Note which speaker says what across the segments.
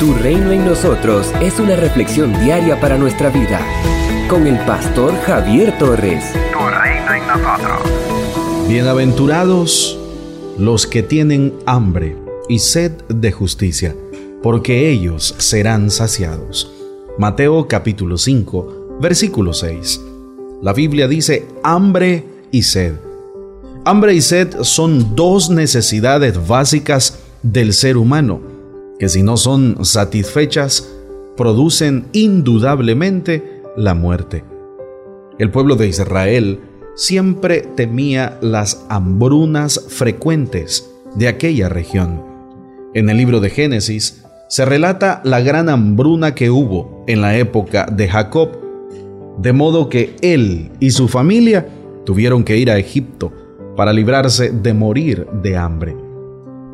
Speaker 1: Tu reino en nosotros es una reflexión diaria para nuestra vida. Con el pastor Javier Torres.
Speaker 2: Tu reino en nosotros.
Speaker 3: Bienaventurados los que tienen hambre y sed de justicia, porque ellos serán saciados. Mateo capítulo 5, versículo 6. La Biblia dice hambre y sed. Hambre y sed son dos necesidades básicas del ser humano, que si no son satisfechas, producen indudablemente la muerte. El pueblo de Israel siempre temía las hambrunas frecuentes de aquella región. En el libro de Génesis se relata la gran hambruna que hubo en la época de Jacob, de modo que él y su familia tuvieron que ir a Egipto para librarse de morir de hambre.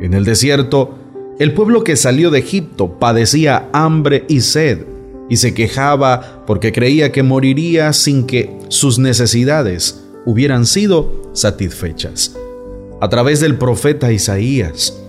Speaker 3: En el desierto, el pueblo que salió de Egipto padecía hambre y sed y se quejaba porque creía que moriría sin que sus necesidades hubieran sido satisfechas. A través del profeta Isaías,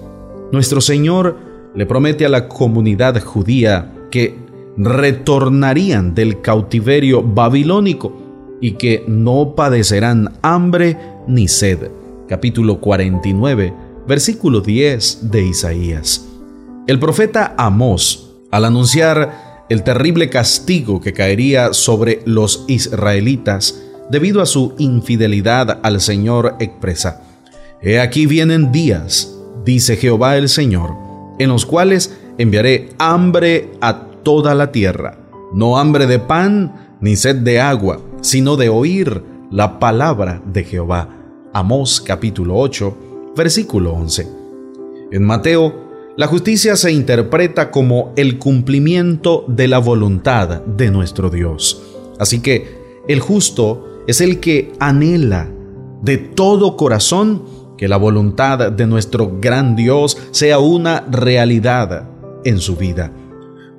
Speaker 3: nuestro Señor le promete a la comunidad judía que retornarían del cautiverio babilónico y que no padecerán hambre ni sed. Capítulo 49 versículo 10 de Isaías. El profeta Amós, al anunciar el terrible castigo que caería sobre los israelitas debido a su infidelidad al Señor, expresa, He aquí vienen días, dice Jehová el Señor, en los cuales enviaré hambre a toda la tierra, no hambre de pan ni sed de agua, sino de oír la palabra de Jehová. Amós capítulo 8, versículo 11. En Mateo, la justicia se interpreta como el cumplimiento de la voluntad de nuestro Dios. Así que el justo es el que anhela de todo corazón que la voluntad de nuestro gran Dios sea una realidad en su vida.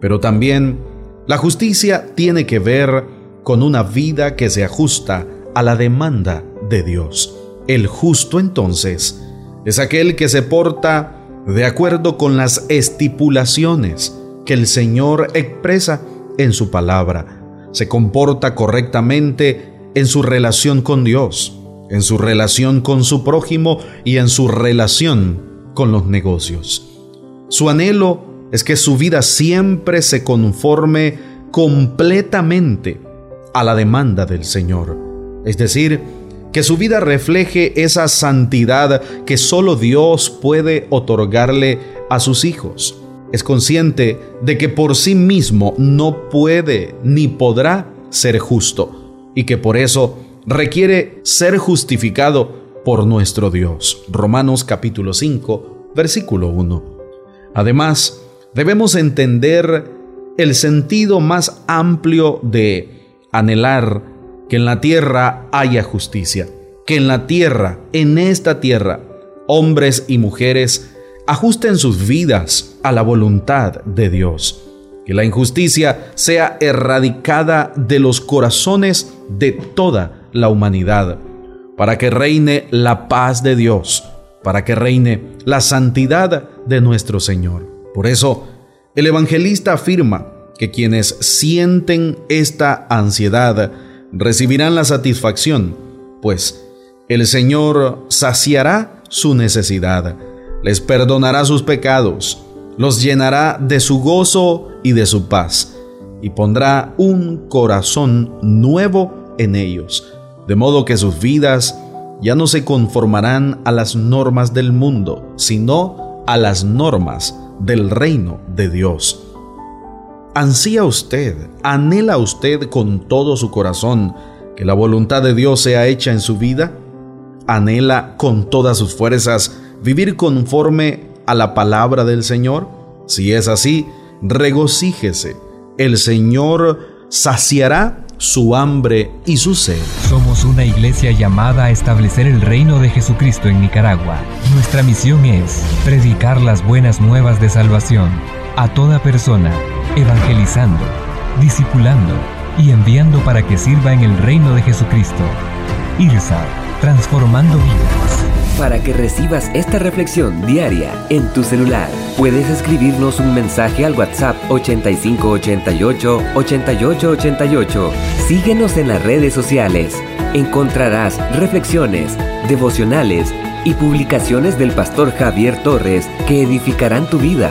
Speaker 3: Pero también la justicia tiene que ver con una vida que se ajusta a la demanda de Dios. El justo entonces es aquel que se porta de acuerdo con las estipulaciones que el Señor expresa en su palabra. Se comporta correctamente en su relación con Dios, en su relación con su prójimo y en su relación con los negocios. Su anhelo es que su vida siempre se conforme completamente a la demanda del Señor. Es decir, que su vida refleje esa santidad que solo Dios puede otorgarle a sus hijos. Es consciente de que por sí mismo no puede ni podrá ser justo y que por eso requiere ser justificado por nuestro Dios. Romanos capítulo 5, versículo 1. Además, debemos entender el sentido más amplio de anhelar que en la tierra haya justicia, que en la tierra, en esta tierra, hombres y mujeres ajusten sus vidas a la voluntad de Dios, que la injusticia sea erradicada de los corazones de toda la humanidad, para que reine la paz de Dios, para que reine la santidad de nuestro Señor. Por eso, el evangelista afirma que quienes sienten esta ansiedad recibirán la satisfacción, pues el Señor saciará su necesidad, les perdonará sus pecados, los llenará de su gozo y de su paz, y pondrá un corazón nuevo en ellos, de modo que sus vidas ya no se conformarán a las normas del mundo, sino a las normas del reino de Dios. ¿Ansía usted, anhela usted con todo su corazón que la voluntad de Dios sea hecha en su vida? ¿Anhela con todas sus fuerzas vivir conforme a la palabra del Señor? Si es así, regocíjese. El Señor saciará su hambre y su sed.
Speaker 4: Somos una iglesia llamada a establecer el reino de Jesucristo en Nicaragua. Nuestra misión es predicar las buenas nuevas de salvación a toda persona evangelizando, discipulando y enviando para que sirva en el reino de Jesucristo. IRSA, transformando vidas.
Speaker 1: para que recibas esta reflexión diaria en tu celular. Puedes escribirnos un mensaje al WhatsApp 8588 8888. Síguenos en las redes sociales. Encontrarás reflexiones, devocionales y publicaciones del pastor Javier Torres que edificarán tu vida.